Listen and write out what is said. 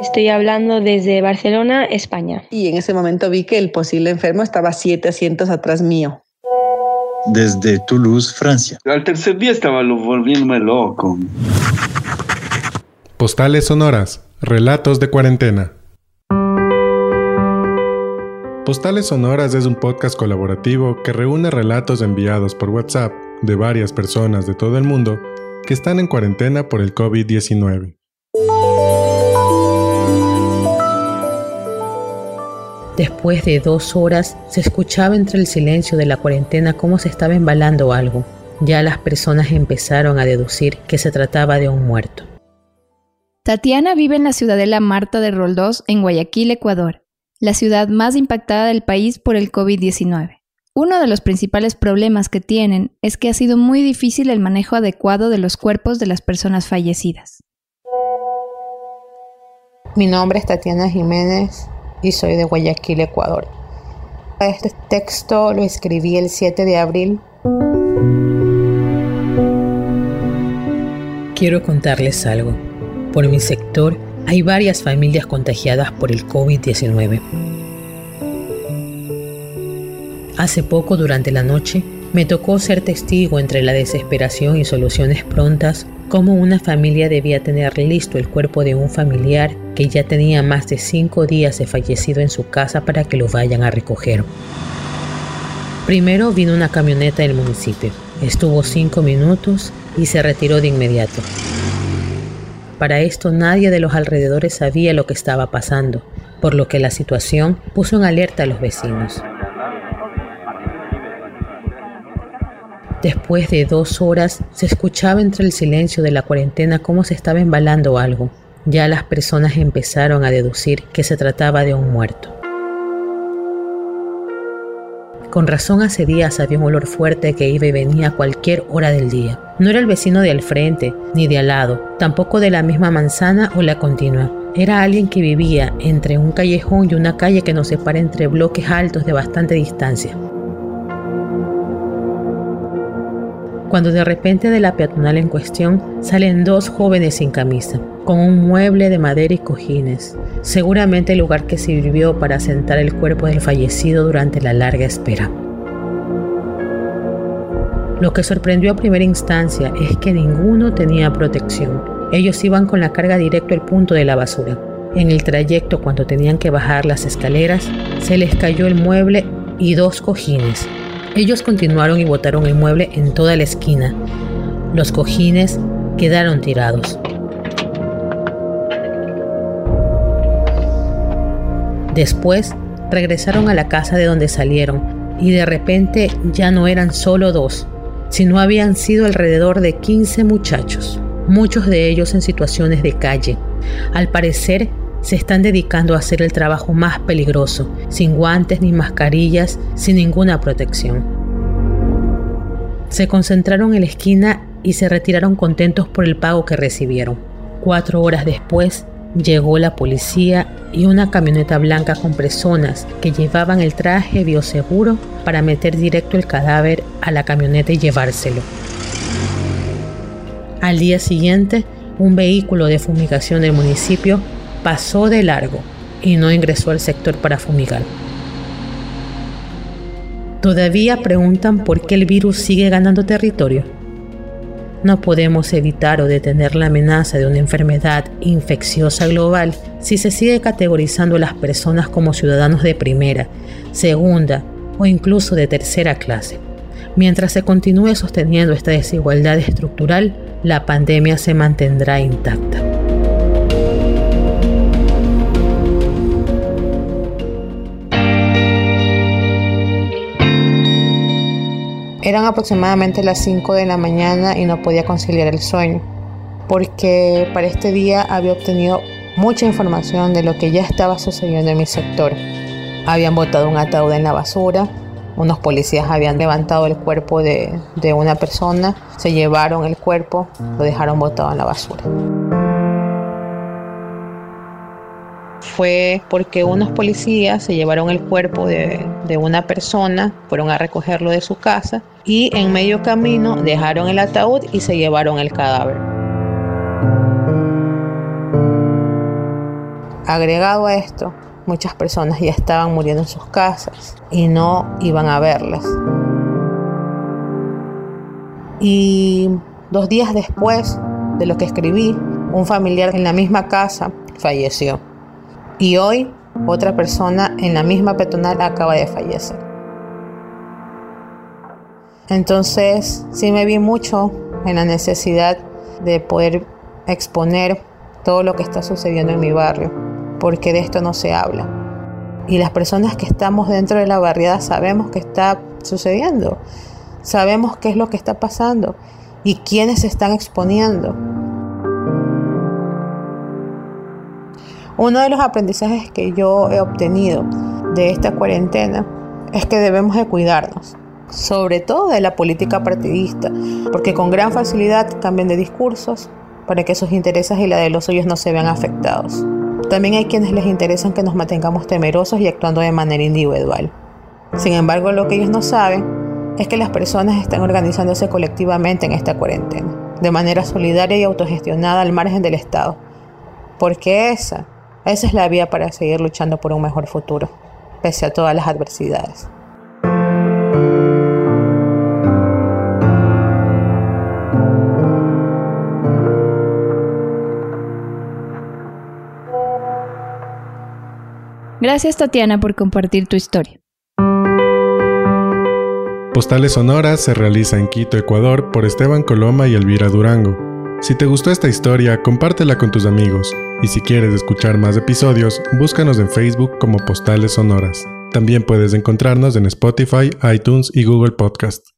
Estoy hablando desde Barcelona, España. Y en ese momento vi que el posible enfermo estaba siete asientos atrás mío. Desde Toulouse, Francia. Al tercer día estaba volviéndome loco. Postales sonoras, relatos de cuarentena. Postales Sonoras es un podcast colaborativo que reúne relatos enviados por WhatsApp de varias personas de todo el mundo que están en cuarentena por el COVID-19. Después de dos horas se escuchaba entre el silencio de la cuarentena cómo se estaba embalando algo. Ya las personas empezaron a deducir que se trataba de un muerto. Tatiana vive en la ciudadela Marta de Roldós, en Guayaquil, Ecuador, la ciudad más impactada del país por el COVID-19. Uno de los principales problemas que tienen es que ha sido muy difícil el manejo adecuado de los cuerpos de las personas fallecidas. Mi nombre es Tatiana Jiménez, y soy de Guayaquil, Ecuador. Este texto lo escribí el 7 de abril. Quiero contarles algo. Por mi sector hay varias familias contagiadas por el COVID-19. Hace poco, durante la noche, me tocó ser testigo entre la desesperación y soluciones prontas cómo una familia debía tener listo el cuerpo de un familiar que ya tenía más de cinco días de fallecido en su casa para que lo vayan a recoger. Primero vino una camioneta del municipio, estuvo cinco minutos y se retiró de inmediato. Para esto nadie de los alrededores sabía lo que estaba pasando, por lo que la situación puso en alerta a los vecinos. Después de dos horas se escuchaba entre el silencio de la cuarentena cómo se estaba embalando algo. Ya las personas empezaron a deducir que se trataba de un muerto. Con razón hace días había un olor fuerte que iba y venía a cualquier hora del día. No era el vecino de al frente, ni de al lado, tampoco de la misma manzana o la continua. Era alguien que vivía entre un callejón y una calle que nos separa entre bloques altos de bastante distancia. Cuando de repente de la peatonal en cuestión salen dos jóvenes sin camisa, con un mueble de madera y cojines, seguramente el lugar que sirvió para sentar el cuerpo del fallecido durante la larga espera. Lo que sorprendió a primera instancia es que ninguno tenía protección. Ellos iban con la carga directo al punto de la basura. En el trayecto, cuando tenían que bajar las escaleras, se les cayó el mueble y dos cojines, ellos continuaron y botaron el mueble en toda la esquina. Los cojines quedaron tirados. Después regresaron a la casa de donde salieron y de repente ya no eran solo dos, sino habían sido alrededor de 15 muchachos, muchos de ellos en situaciones de calle. Al parecer se están dedicando a hacer el trabajo más peligroso, sin guantes ni mascarillas, sin ninguna protección. Se concentraron en la esquina y se retiraron contentos por el pago que recibieron. Cuatro horas después llegó la policía y una camioneta blanca con personas que llevaban el traje bioseguro para meter directo el cadáver a la camioneta y llevárselo. Al día siguiente, un vehículo de fumigación del municipio pasó de largo y no ingresó al sector para fumigar. Todavía preguntan por qué el virus sigue ganando territorio. No podemos evitar o detener la amenaza de una enfermedad infecciosa global si se sigue categorizando a las personas como ciudadanos de primera, segunda o incluso de tercera clase. Mientras se continúe sosteniendo esta desigualdad estructural, la pandemia se mantendrá intacta. Eran aproximadamente las 5 de la mañana y no podía conciliar el sueño, porque para este día había obtenido mucha información de lo que ya estaba sucediendo en mi sector. Habían botado un ataúd en la basura, unos policías habían levantado el cuerpo de, de una persona, se llevaron el cuerpo, lo dejaron botado en la basura. Fue porque unos policías se llevaron el cuerpo de, una persona, fueron a recogerlo de su casa y en medio camino dejaron el ataúd y se llevaron el cadáver. Agregado a esto, muchas personas ya estaban muriendo en sus casas y no iban a verlas. Y dos días después de lo que escribí, un familiar en la misma casa falleció. Y hoy otra persona en la misma peatonal acaba de fallecer. Entonces sí me vi mucho en la necesidad de poder exponer todo lo que está sucediendo en mi barrio, porque de esto no se habla. Y las personas que estamos dentro de la barriada sabemos que está sucediendo, sabemos qué es lo que está pasando y quiénes se están exponiendo. Uno de los aprendizajes que yo he obtenido de esta cuarentena es que debemos de cuidarnos, sobre todo de la política partidista, porque con gran facilidad cambian de discursos para que sus intereses y la de los suyos no se vean afectados. También hay quienes les interesan que nos mantengamos temerosos y actuando de manera individual. Sin embargo, lo que ellos no saben es que las personas están organizándose colectivamente en esta cuarentena, de manera solidaria y autogestionada al margen del Estado, porque esa esa es la vía para seguir luchando por un mejor futuro, pese a todas las adversidades. Gracias Tatiana por compartir tu historia. Postales Sonoras se realiza en Quito, Ecuador, por Esteban Coloma y Elvira Durango. Si te gustó esta historia, compártela con tus amigos. Y si quieres escuchar más episodios, búscanos en Facebook como Postales Sonoras. También puedes encontrarnos en Spotify, iTunes y Google Podcast.